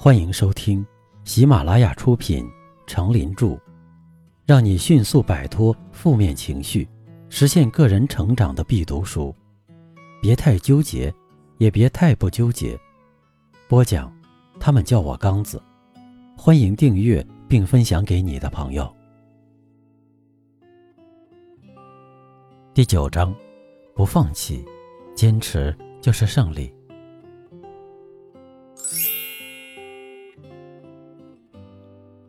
欢迎收听喜马拉雅出品《成林著》，让你迅速摆脱负面情绪，实现个人成长的必读书。别太纠结，也别太不纠结。播讲，他们叫我刚子。欢迎订阅并分享给你的朋友。第九章，不放弃，坚持就是胜利。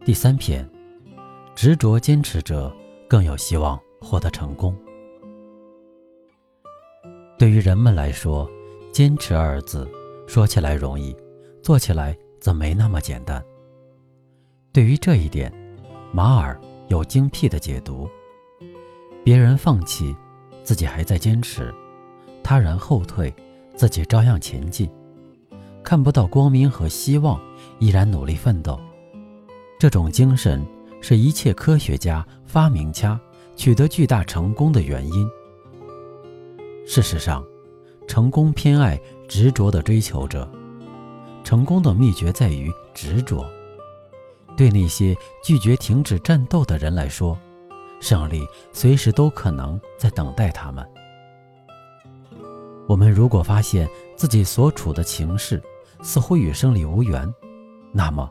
第三篇，执着坚持者更有希望获得成功。对于人们来说，“坚持”二字说起来容易，做起来则没那么简单。对于这一点，马尔有精辟的解读：别人放弃，自己还在坚持；他人后退，自己照样前进。看不到光明和希望，依然努力奋斗。这种精神是一切科学家、发明家取得巨大成功的原因。事实上，成功偏爱执着的追求者。成功的秘诀在于执着。对那些拒绝停止战斗的人来说，胜利随时都可能在等待他们。我们如果发现自己所处的情势似乎与胜利无缘，那么。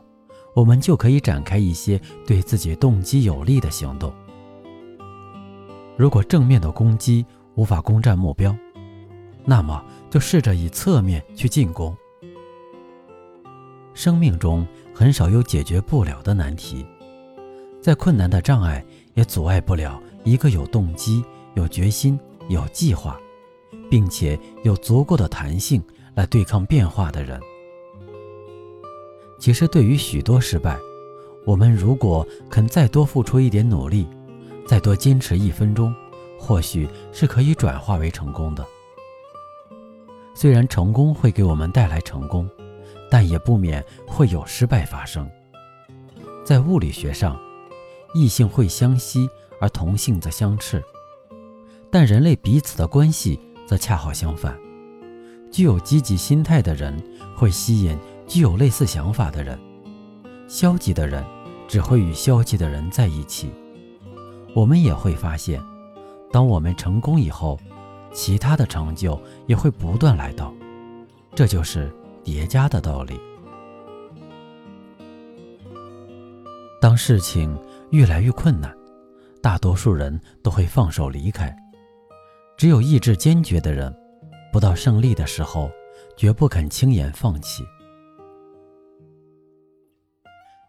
我们就可以展开一些对自己动机有利的行动。如果正面的攻击无法攻占目标，那么就试着以侧面去进攻。生命中很少有解决不了的难题，再困难的障碍也阻碍不了一个有动机、有决心、有计划，并且有足够的弹性来对抗变化的人。其实，对于许多失败，我们如果肯再多付出一点努力，再多坚持一分钟，或许是可以转化为成功的。虽然成功会给我们带来成功，但也不免会有失败发生。在物理学上，异性会相吸，而同性则相斥，但人类彼此的关系则恰好相反。具有积极心态的人会吸引。具有类似想法的人，消极的人只会与消极的人在一起。我们也会发现，当我们成功以后，其他的成就也会不断来到，这就是叠加的道理。当事情越来越困难，大多数人都会放手离开，只有意志坚决的人，不到胜利的时候，绝不肯轻言放弃。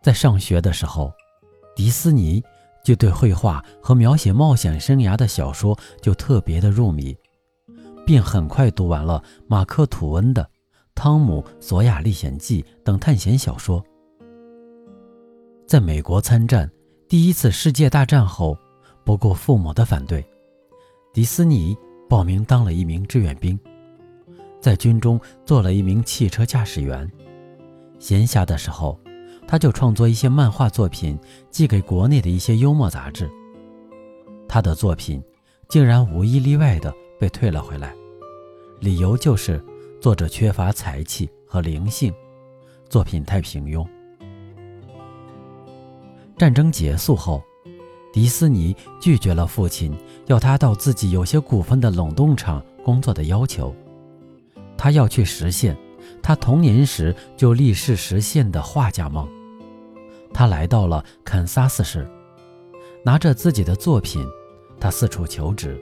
在上学的时候，迪斯尼就对绘画和描写冒险生涯的小说就特别的入迷，便很快读完了马克·吐温的《汤姆·索亚历险记》等探险小说。在美国参战第一次世界大战后，不顾父母的反对，迪斯尼报名当了一名志愿兵，在军中做了一名汽车驾驶员，闲暇的时候。他就创作一些漫画作品，寄给国内的一些幽默杂志。他的作品竟然无一例外的被退了回来，理由就是作者缺乏才气和灵性，作品太平庸。战争结束后，迪斯尼拒绝了父亲要他到自己有些股份的冷冻厂工作的要求，他要去实现他童年时就立誓实现的画家梦。他来到了堪萨斯市，拿着自己的作品，他四处求职。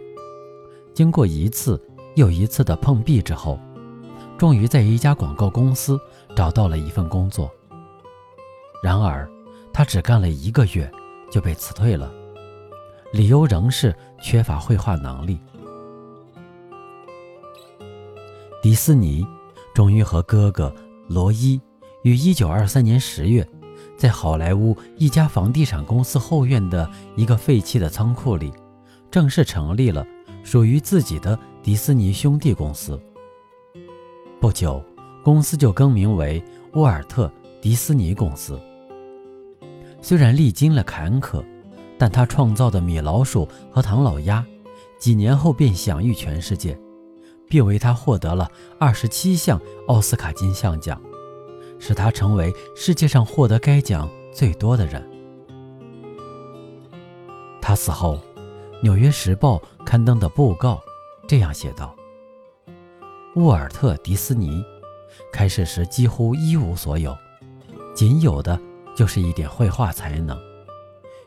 经过一次又一次的碰壁之后，终于在一家广告公司找到了一份工作。然而，他只干了一个月就被辞退了，理由仍是缺乏绘画能力。迪斯尼终于和哥哥罗伊于1923年10月。在好莱坞一家房地产公司后院的一个废弃的仓库里，正式成立了属于自己的迪斯尼兄弟公司。不久，公司就更名为沃尔特·迪斯尼公司。虽然历经了坎坷，但他创造的米老鼠和唐老鸭，几年后便享誉全世界，并为他获得了二十七项奥斯卡金像奖。使他成为世界上获得该奖最多的人。他死后，《纽约时报》刊登的布告这样写道：“沃尔特·迪斯尼开始时几乎一无所有，仅有的就是一点绘画才能，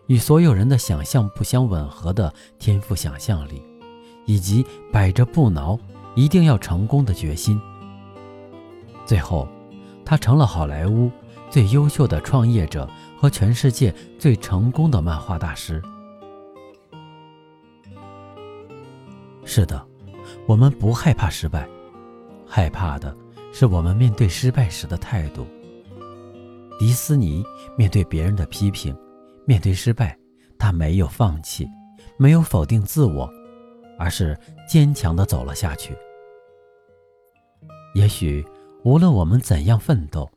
与所有人的想象不相吻合的天赋想象力，以及百折不挠、一定要成功的决心。最后。”他成了好莱坞最优秀的创业者和全世界最成功的漫画大师。是的，我们不害怕失败，害怕的是我们面对失败时的态度。迪斯尼面对别人的批评，面对失败，他没有放弃，没有否定自我，而是坚强地走了下去。也许。无论我们怎样奋斗，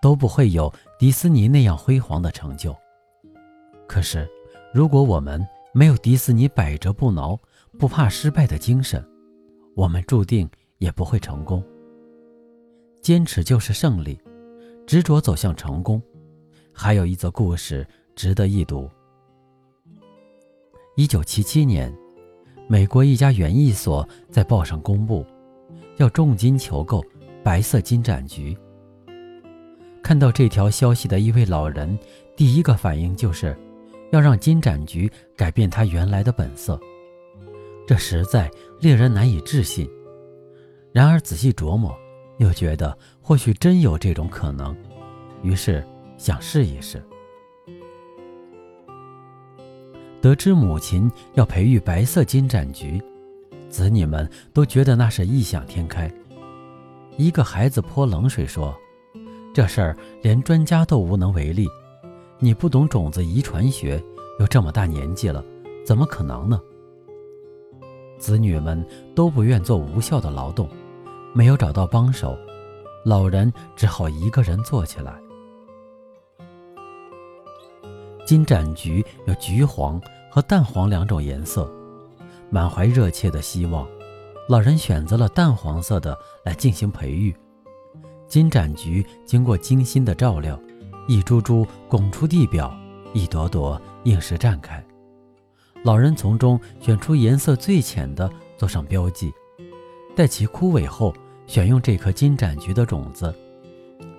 都不会有迪斯尼那样辉煌的成就。可是，如果我们没有迪斯尼百折不挠、不怕失败的精神，我们注定也不会成功。坚持就是胜利，执着走向成功。还有一则故事值得一读。一九七七年，美国一家园艺所在报上公布，要重金求购。白色金盏菊。看到这条消息的一位老人，第一个反应就是，要让金盏菊改变它原来的本色。这实在令人难以置信。然而仔细琢磨，又觉得或许真有这种可能，于是想试一试。得知母亲要培育白色金盏菊，子女们都觉得那是异想天开。一个孩子泼冷水说：“这事儿连专家都无能为力，你不懂种子遗传学，又这么大年纪了，怎么可能呢？”子女们都不愿做无效的劳动，没有找到帮手，老人只好一个人做起来。金盏菊有橘黄和淡黄两种颜色，满怀热切的希望。老人选择了淡黄色的来进行培育。金盏菊经过精心的照料，一株株拱出地表，一朵朵应时绽开。老人从中选出颜色最浅的，做上标记。待其枯萎后，选用这颗金盏菊的种子，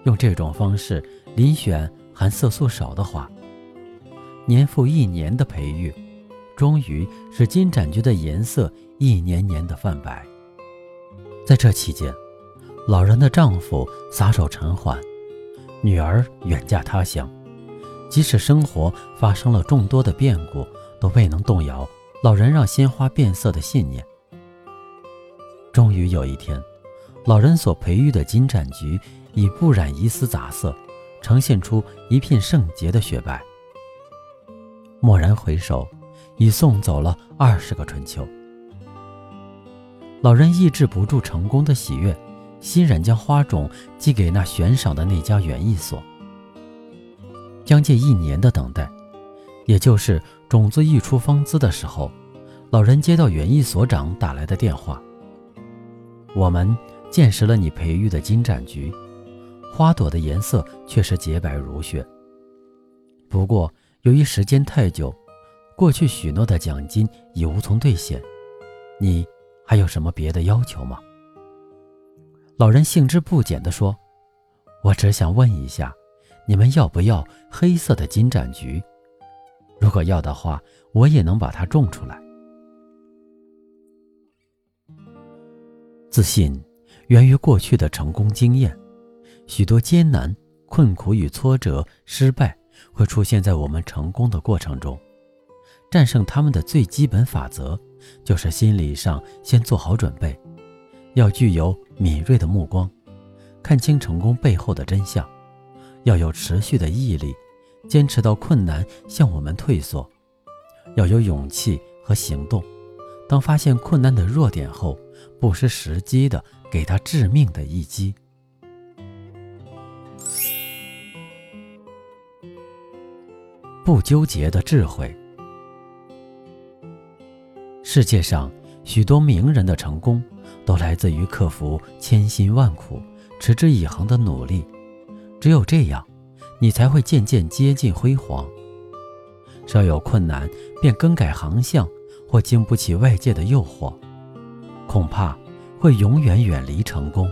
用这种方式遴选含色素少的花。年复一年的培育。终于使金盏菊的颜色一年年的泛白。在这期间，老人的丈夫撒手尘寰，女儿远嫁他乡。即使生活发生了众多的变故，都未能动摇老人让鲜花变色的信念。终于有一天，老人所培育的金盏菊已不染一丝杂色，呈现出一片圣洁的雪白。蓦然回首。已送走了二十个春秋。老人抑制不住成功的喜悦，欣然将花种寄给那悬赏的那家园艺所。将近一年的等待，也就是种子溢出芳姿的时候，老人接到园艺所长打来的电话：“我们见识了你培育的金盏菊，花朵的颜色却是洁白如雪。不过，由于时间太久。”过去许诺的奖金已无从兑现，你还有什么别的要求吗？老人兴致不减地说：“我只想问一下，你们要不要黑色的金盏菊？如果要的话，我也能把它种出来。”自信源于过去的成功经验，许多艰难、困苦与挫折、失败会出现在我们成功的过程中。战胜他们的最基本法则，就是心理上先做好准备，要具有敏锐的目光，看清成功背后的真相，要有持续的毅力，坚持到困难向我们退缩，要有勇气和行动。当发现困难的弱点后，不失时机的给他致命的一击。不纠结的智慧。世界上许多名人的成功，都来自于克服千辛万苦、持之以恒的努力。只有这样，你才会渐渐接近辉煌。稍有困难便更改航向，或经不起外界的诱惑，恐怕会永远远离成功。